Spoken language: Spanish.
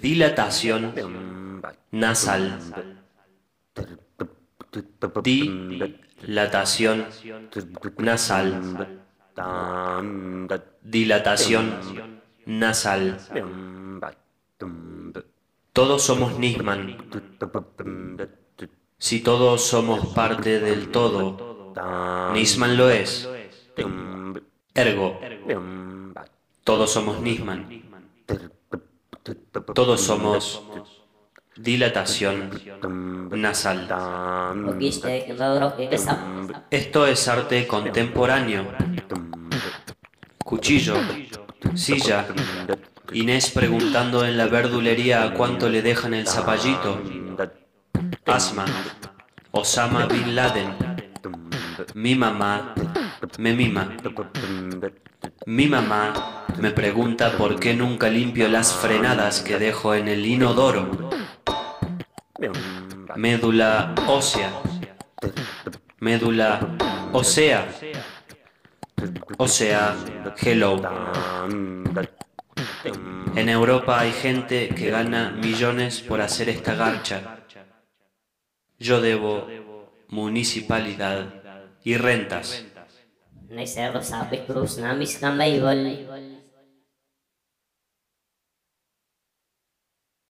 Dilatación nasal. Dilatación nasal. Dilatación nasal. Todos somos Nisman. Si todos somos parte del todo, Nisman lo es. Ergo, todos somos Nisman. Todos somos dilatación nasal. Esto es arte contemporáneo. Cuchillo, silla, Inés preguntando en la verdulería a cuánto le dejan el zapallito. Asma, Osama Bin Laden. Mi mamá me mima. Mi mamá me pregunta por qué nunca limpio las frenadas que dejo en el inodoro. Médula ósea. Médula ósea. O sea, hello. En Europa hay gente que gana millones por hacer esta garcha. Yo debo municipalidad y rentas.